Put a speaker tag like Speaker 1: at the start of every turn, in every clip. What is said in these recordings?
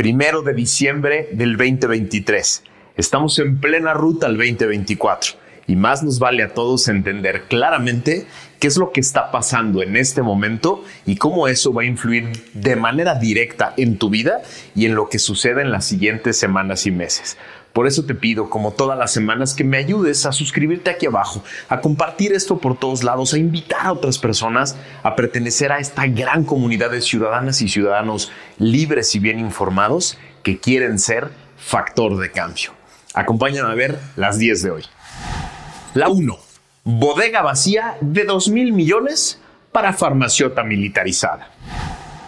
Speaker 1: primero de diciembre del 2023. Estamos en plena ruta al 2024 y más nos vale a todos entender claramente qué es lo que está pasando en este momento y cómo eso va a influir de manera directa en tu vida y en lo que sucede en las siguientes semanas y meses. Por eso te pido, como todas las semanas, que me ayudes a suscribirte aquí abajo, a compartir esto por todos lados, a invitar a otras personas a pertenecer a esta gran comunidad de ciudadanas y ciudadanos libres y bien informados que quieren ser factor de cambio. Acompáñame a ver las 10 de hoy. La 1. Bodega vacía de 2 mil millones para farmaciota militarizada.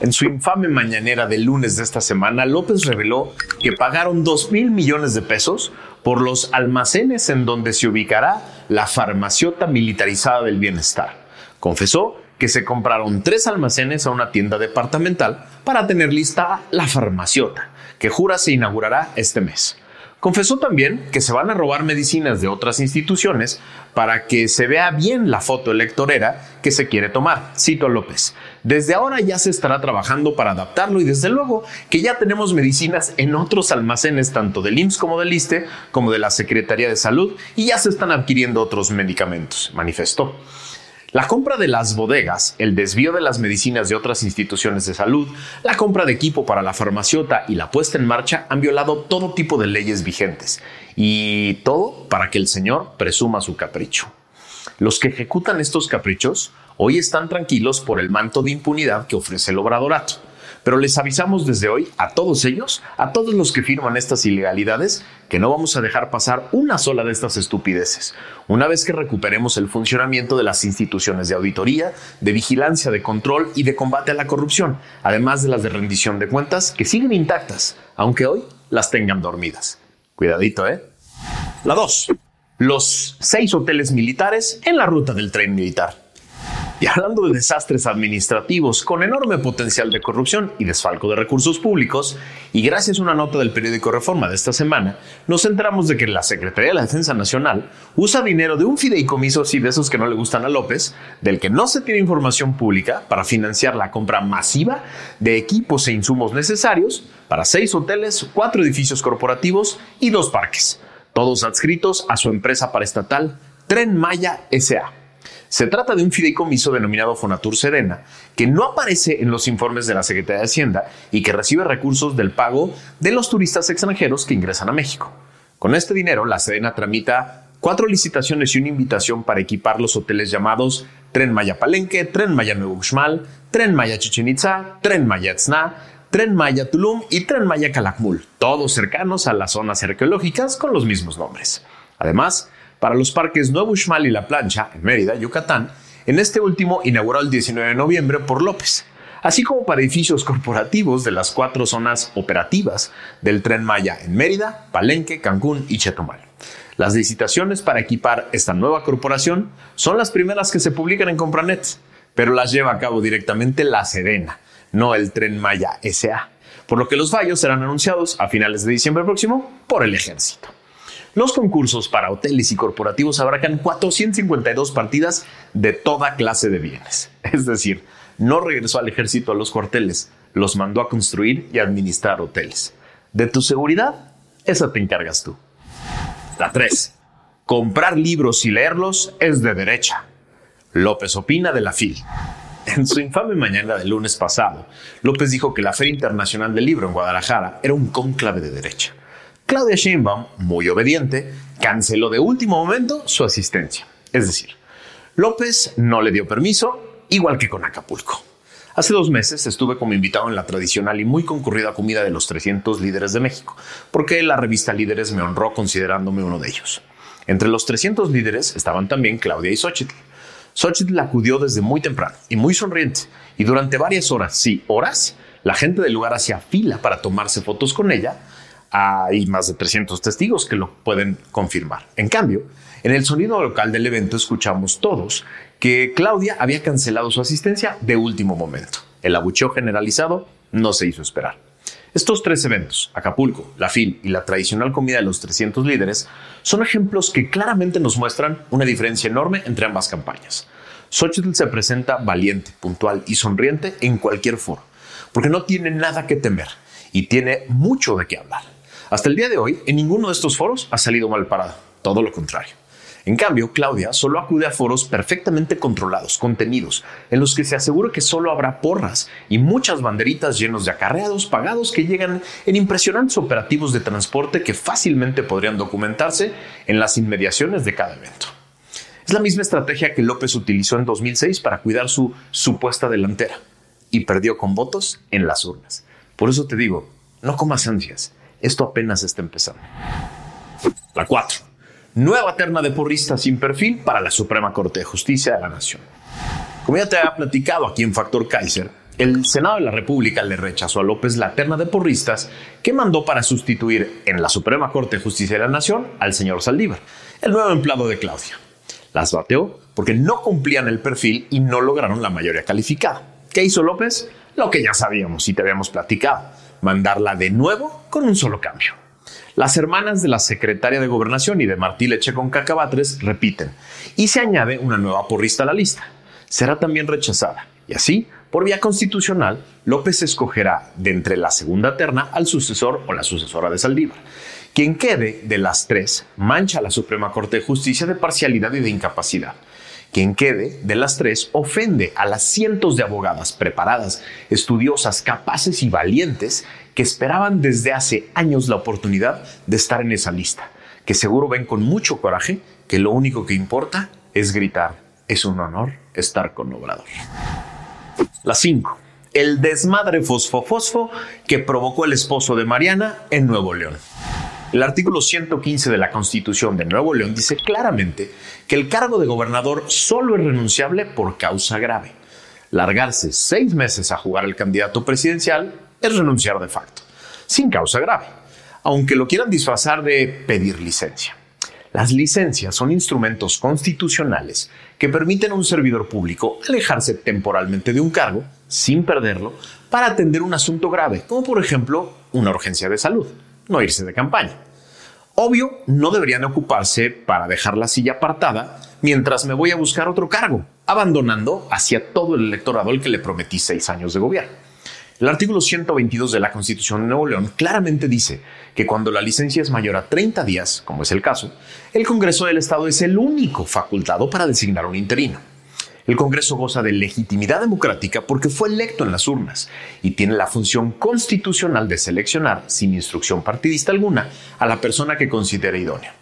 Speaker 1: En su infame mañanera del lunes de esta semana, López reveló que pagaron 2 mil millones de pesos por los almacenes en donde se ubicará la farmaciota militarizada del bienestar. Confesó que se compraron tres almacenes a una tienda departamental para tener lista la farmaciota, que jura se inaugurará este mes. Confesó también que se van a robar medicinas de otras instituciones para que se vea bien la foto electorera que se quiere tomar. Cito a López. Desde ahora ya se estará trabajando para adaptarlo y desde luego que ya tenemos medicinas en otros almacenes tanto del IMSS como del ISTE como de la Secretaría de Salud y ya se están adquiriendo otros medicamentos, manifestó. La compra de las bodegas, el desvío de las medicinas de otras instituciones de salud, la compra de equipo para la farmaciota y la puesta en marcha han violado todo tipo de leyes vigentes. Y todo para que el señor presuma su capricho. Los que ejecutan estos caprichos hoy están tranquilos por el manto de impunidad que ofrece el obradorato. Pero les avisamos desde hoy a todos ellos, a todos los que firman estas ilegalidades, que no vamos a dejar pasar una sola de estas estupideces. Una vez que recuperemos el funcionamiento de las instituciones de auditoría, de vigilancia, de control y de combate a la corrupción, además de las de rendición de cuentas, que siguen intactas, aunque hoy las tengan dormidas. Cuidadito, ¿eh? La 2. Los seis hoteles militares en la ruta del tren militar. Y hablando de desastres administrativos con enorme potencial de corrupción y desfalco de recursos públicos, y gracias a una nota del periódico Reforma de esta semana, nos enteramos de que la Secretaría de la Defensa Nacional usa dinero de un fideicomiso así de esos que no le gustan a López, del que no se tiene información pública para financiar la compra masiva de equipos e insumos necesarios para seis hoteles, cuatro edificios corporativos y dos parques, todos adscritos a su empresa paraestatal Tren Maya SA. Se trata de un fideicomiso denominado Fonatur Serena, que no aparece en los informes de la Secretaría de Hacienda y que recibe recursos del pago de los turistas extranjeros que ingresan a México. Con este dinero, la Sedena tramita cuatro licitaciones y una invitación para equipar los hoteles llamados Tren Maya Palenque, Tren Maya Nuevo Uxmal, Tren Maya Chichen Itza, Tren Maya Tzna, Tren Maya Tulum y Tren Maya Calakmul, todos cercanos a las zonas arqueológicas con los mismos nombres. Además, para los parques Nuevo Uxmal y La Plancha, en Mérida, Yucatán, en este último inaugurado el 19 de noviembre por López, así como para edificios corporativos de las cuatro zonas operativas del Tren Maya en Mérida, Palenque, Cancún y Chetumal. Las licitaciones para equipar esta nueva corporación son las primeras que se publican en Compranet, pero las lleva a cabo directamente la Sedena, no el Tren Maya SA, por lo que los fallos serán anunciados a finales de diciembre próximo por el ejército. Los concursos para hoteles y corporativos abarcan 452 partidas de toda clase de bienes. Es decir, no regresó al ejército a los cuarteles, los mandó a construir y administrar hoteles. De tu seguridad, esa te encargas tú. La 3. Comprar libros y leerlos es de derecha. López opina de la FIL. En su infame mañana del lunes pasado, López dijo que la Feria Internacional del Libro en Guadalajara era un cónclave de derecha. Claudia Sheinbaum, muy obediente, canceló de último momento su asistencia. Es decir, López no le dio permiso, igual que con Acapulco. Hace dos meses estuve como invitado en la tradicional y muy concurrida comida de los 300 líderes de México, porque la revista Líderes me honró considerándome uno de ellos. Entre los 300 líderes estaban también Claudia y Xochitl. Xochitl acudió desde muy temprano y muy sonriente, y durante varias horas, sí, horas, la gente del lugar hacía fila para tomarse fotos con ella. Hay más de 300 testigos que lo pueden confirmar. En cambio, en el sonido local del evento escuchamos todos que Claudia había cancelado su asistencia de último momento. El abucheo generalizado no se hizo esperar. Estos tres eventos, Acapulco, la FIL y la tradicional comida de los 300 líderes, son ejemplos que claramente nos muestran una diferencia enorme entre ambas campañas. Xochitl se presenta valiente, puntual y sonriente en cualquier foro, porque no tiene nada que temer y tiene mucho de qué hablar. Hasta el día de hoy, en ninguno de estos foros ha salido mal parado, todo lo contrario. En cambio, Claudia solo acude a foros perfectamente controlados, contenidos, en los que se asegura que solo habrá porras y muchas banderitas llenos de acarreados pagados que llegan en impresionantes operativos de transporte que fácilmente podrían documentarse en las inmediaciones de cada evento. Es la misma estrategia que López utilizó en 2006 para cuidar su supuesta delantera y perdió con votos en las urnas. Por eso te digo, no comas ansias, esto apenas está empezando. La 4 nueva terna de porristas sin perfil para la Suprema Corte de Justicia de la Nación. Como ya te había platicado aquí en Factor Kaiser, el Senado de la República le rechazó a López la terna de porristas que mandó para sustituir en la Suprema Corte de Justicia de la Nación al señor Saldívar, el nuevo empleado de Claudia. Las bateó porque no cumplían el perfil y no lograron la mayoría calificada. ¿Qué hizo López? Lo que ya sabíamos y te habíamos platicado, mandarla de nuevo con un solo cambio. Las hermanas de la secretaria de Gobernación y de Martí Leche con Cacabatres repiten, y se añade una nueva porrista a la lista. Será también rechazada, y así, por vía constitucional, López escogerá de entre la segunda terna al sucesor o la sucesora de Saldívar. Quien quede de las tres mancha a la Suprema Corte de Justicia de parcialidad y de incapacidad. Quien quede de las tres ofende a las cientos de abogadas preparadas, estudiosas, capaces y valientes que esperaban desde hace años la oportunidad de estar en esa lista, que seguro ven con mucho coraje que lo único que importa es gritar, es un honor estar con Obrador. La 5. El desmadre fosfo-fosfo que provocó el esposo de Mariana en Nuevo León. El artículo 115 de la Constitución de Nuevo León dice claramente que el cargo de gobernador solo es renunciable por causa grave. Largarse seis meses a jugar al candidato presidencial es renunciar de facto, sin causa grave, aunque lo quieran disfrazar de pedir licencia. Las licencias son instrumentos constitucionales que permiten a un servidor público alejarse temporalmente de un cargo, sin perderlo, para atender un asunto grave, como por ejemplo una urgencia de salud no irse de campaña. Obvio, no deberían ocuparse para dejar la silla apartada mientras me voy a buscar otro cargo, abandonando hacia todo el electorado al que le prometí seis años de gobierno. El artículo 122 de la Constitución de Nuevo León claramente dice que cuando la licencia es mayor a 30 días, como es el caso, el Congreso del Estado es el único facultado para designar un interino. El Congreso goza de legitimidad democrática porque fue electo en las urnas y tiene la función constitucional de seleccionar, sin instrucción partidista alguna, a la persona que considere idónea.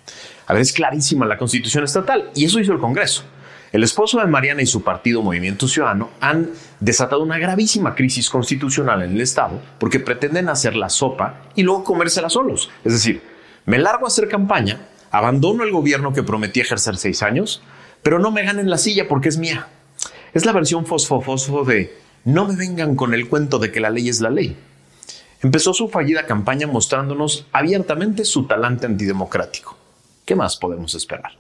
Speaker 1: A ver, es clarísima la constitución estatal y eso hizo el Congreso. El esposo de Mariana y su partido Movimiento Ciudadano han desatado una gravísima crisis constitucional en el Estado porque pretenden hacer la sopa y luego comérsela solos. Es decir, me largo a hacer campaña, abandono el gobierno que prometí ejercer seis años, pero no me ganen la silla porque es mía. Es la versión fosfo-fosfo de no me vengan con el cuento de que la ley es la ley. Empezó su fallida campaña mostrándonos abiertamente su talante antidemocrático. ¿Qué más podemos esperar?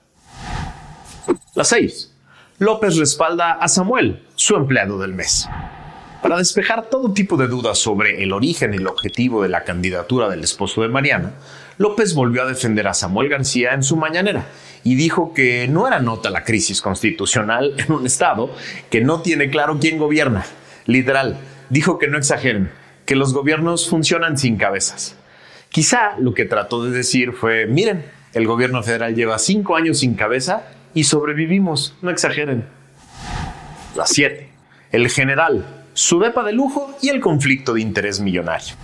Speaker 1: La 6. López respalda a Samuel, su empleado del mes. Para despejar todo tipo de dudas sobre el origen y el objetivo de la candidatura del esposo de Mariana, López volvió a defender a Samuel García en su mañanera y dijo que no era nota la crisis constitucional en un Estado que no tiene claro quién gobierna. Literal, dijo que no exageren, que los gobiernos funcionan sin cabezas. Quizá lo que trató de decir fue, miren, el gobierno federal lleva cinco años sin cabeza y sobrevivimos, no exageren. La 7. el general, su depa de lujo y el conflicto de interés millonario.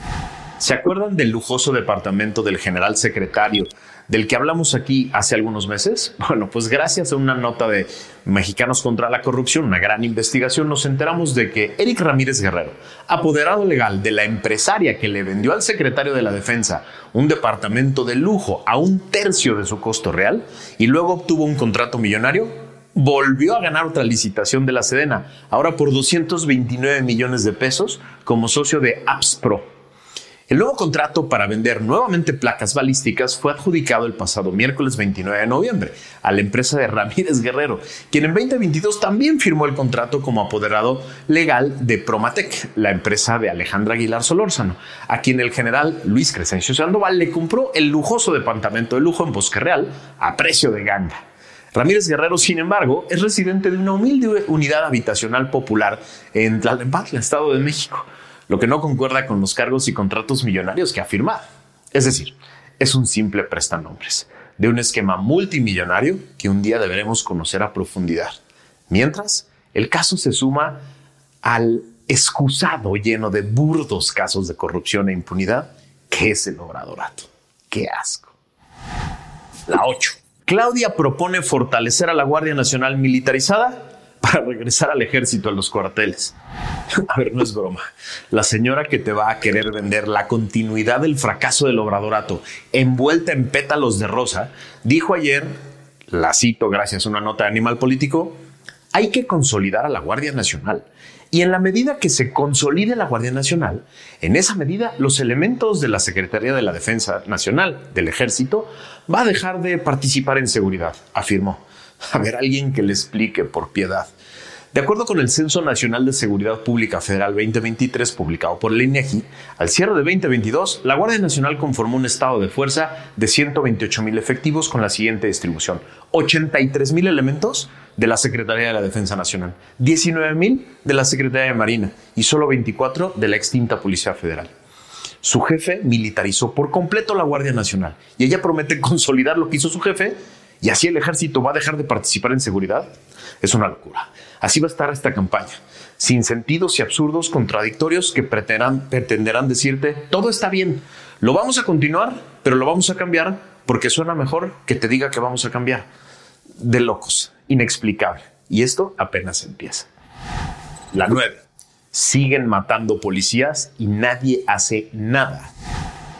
Speaker 1: ¿Se acuerdan del lujoso departamento del general secretario del que hablamos aquí hace algunos meses? Bueno, pues gracias a una nota de Mexicanos contra la Corrupción, una gran investigación, nos enteramos de que Eric Ramírez Guerrero, apoderado legal de la empresaria que le vendió al secretario de la Defensa un departamento de lujo a un tercio de su costo real y luego obtuvo un contrato millonario, volvió a ganar otra licitación de la Sedena, ahora por 229 millones de pesos como socio de Apps Pro el nuevo contrato para vender nuevamente placas balísticas fue adjudicado el pasado miércoles 29 de noviembre a la empresa de Ramírez Guerrero, quien en 2022 también firmó el contrato como apoderado legal de Promatec, la empresa de Alejandra Aguilar Solórzano, a quien el general Luis Crescencio Sandoval le compró el lujoso departamento de lujo en Bosque Real a precio de ganga. Ramírez Guerrero, sin embargo, es residente de una humilde unidad habitacional popular en Tlalnepantla, Estado de México lo que no concuerda con los cargos y contratos millonarios que ha firmado. Es decir, es un simple prestanombres de un esquema multimillonario que un día deberemos conocer a profundidad. Mientras, el caso se suma al excusado lleno de burdos casos de corrupción e impunidad que es el obradorato. ¡Qué asco! La 8. Claudia propone fortalecer a la Guardia Nacional militarizada para regresar al ejército, a los cuarteles. A ver, no es broma. La señora que te va a querer vender la continuidad del fracaso del obradorato envuelta en pétalos de rosa, dijo ayer, la cito gracias a una nota de Animal Político, hay que consolidar a la Guardia Nacional. Y en la medida que se consolide la Guardia Nacional, en esa medida los elementos de la Secretaría de la Defensa Nacional del Ejército va a dejar de participar en seguridad, afirmó. A ver, alguien que le explique por piedad. De acuerdo con el Censo Nacional de Seguridad Pública Federal 2023 publicado por el INEGI, al cierre de 2022, la Guardia Nacional conformó un estado de fuerza de 128 mil efectivos con la siguiente distribución: 83 mil elementos de la Secretaría de la Defensa Nacional, 19 mil de la Secretaría de Marina y solo 24 de la extinta Policía Federal. Su jefe militarizó por completo la Guardia Nacional y ella promete consolidar lo que hizo su jefe y así el ejército va a dejar de participar en seguridad. Es una locura. Así va a estar esta campaña, sin sentidos y absurdos contradictorios que pretenderán, decirte, todo está bien, lo vamos a continuar, pero lo vamos a cambiar porque suena mejor que te diga que vamos a cambiar. De locos, inexplicable. Y esto apenas empieza. La nueve. Siguen matando policías y nadie hace nada.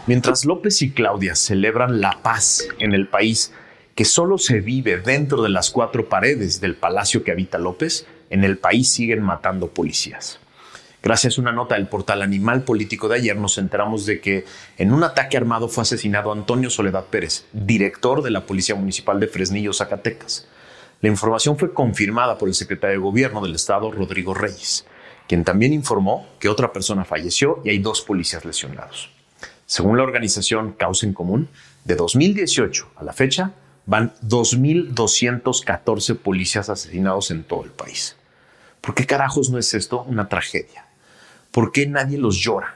Speaker 1: Mientras López y Claudia celebran la paz en el país, que solo se vive dentro de las cuatro paredes del palacio que habita López, en el país siguen matando policías. Gracias a una nota del portal Animal Político de ayer nos enteramos de que en un ataque armado fue asesinado Antonio Soledad Pérez, director de la Policía Municipal de Fresnillo, Zacatecas. La información fue confirmada por el secretario de Gobierno del Estado, Rodrigo Reyes, quien también informó que otra persona falleció y hay dos policías lesionados. Según la organización Causa en Común, de 2018 a la fecha, van 2.214 policías asesinados en todo el país. ¿Por qué carajos no es esto una tragedia? ¿Por qué nadie los llora?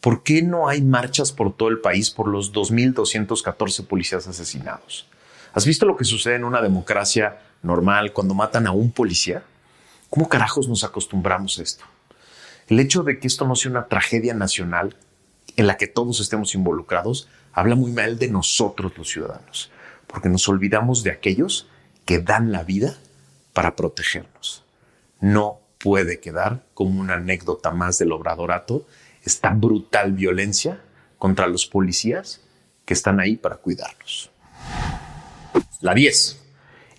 Speaker 1: ¿Por qué no hay marchas por todo el país por los 2.214 policías asesinados? ¿Has visto lo que sucede en una democracia normal cuando matan a un policía? ¿Cómo carajos nos acostumbramos a esto? El hecho de que esto no sea una tragedia nacional en la que todos estemos involucrados habla muy mal de nosotros los ciudadanos porque nos olvidamos de aquellos que dan la vida para protegernos. No puede quedar como una anécdota más del obradorato esta brutal violencia contra los policías que están ahí para cuidarnos. La 10.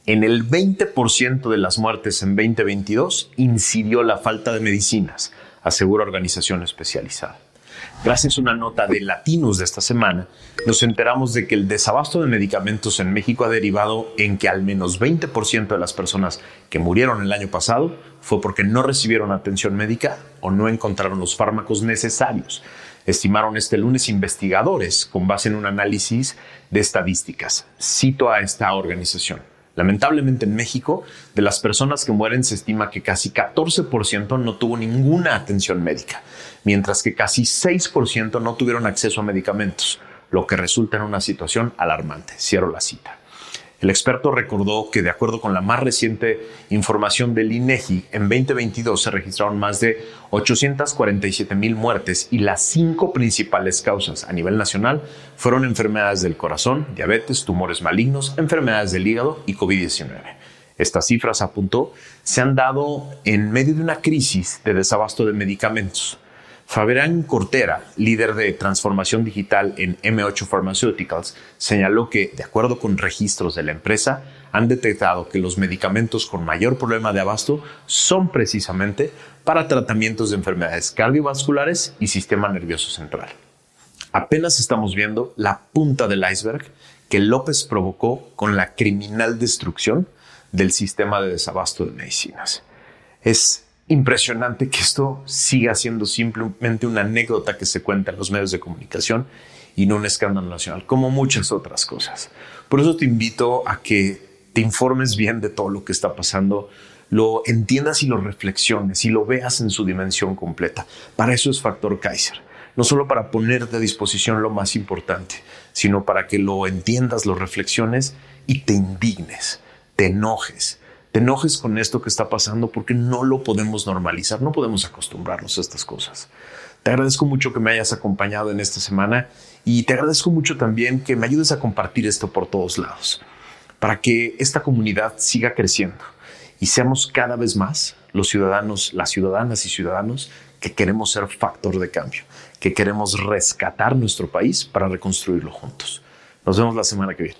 Speaker 1: En el 20% de las muertes en 2022 incidió la falta de medicinas, asegura organización especializada. Gracias a una nota de Latinos de esta semana, nos enteramos de que el desabasto de medicamentos en México ha derivado en que al menos 20% de las personas que murieron el año pasado fue porque no recibieron atención médica o no encontraron los fármacos necesarios. Estimaron este lunes investigadores con base en un análisis de estadísticas. Cito a esta organización. Lamentablemente en México, de las personas que mueren se estima que casi 14% no tuvo ninguna atención médica, mientras que casi 6% no tuvieron acceso a medicamentos, lo que resulta en una situación alarmante. Cierro la cita. El experto recordó que de acuerdo con la más reciente información del INEGI, en 2022 se registraron más de 847 mil muertes y las cinco principales causas a nivel nacional fueron enfermedades del corazón, diabetes, tumores malignos, enfermedades del hígado y COVID-19. Estas cifras, apuntó, se han dado en medio de una crisis de desabasto de medicamentos. Fabián Cortera, líder de transformación digital en M8 Pharmaceuticals, señaló que, de acuerdo con registros de la empresa, han detectado que los medicamentos con mayor problema de abasto son precisamente para tratamientos de enfermedades cardiovasculares y sistema nervioso central. Apenas estamos viendo la punta del iceberg que López provocó con la criminal destrucción del sistema de desabasto de medicinas. Es impresionante que esto siga siendo simplemente una anécdota que se cuenta en los medios de comunicación y no un escándalo nacional, como muchas otras cosas. Por eso te invito a que te informes bien de todo lo que está pasando, lo entiendas y lo reflexiones y lo veas en su dimensión completa. Para eso es Factor Kaiser. No solo para ponerte a disposición lo más importante, sino para que lo entiendas, lo reflexiones y te indignes, te enojes, te enojes con esto que está pasando porque no lo podemos normalizar, no podemos acostumbrarnos a estas cosas. Te agradezco mucho que me hayas acompañado en esta semana y te agradezco mucho también que me ayudes a compartir esto por todos lados, para que esta comunidad siga creciendo y seamos cada vez más los ciudadanos, las ciudadanas y ciudadanos que queremos ser factor de cambio, que queremos rescatar nuestro país para reconstruirlo juntos. Nos vemos la semana que viene.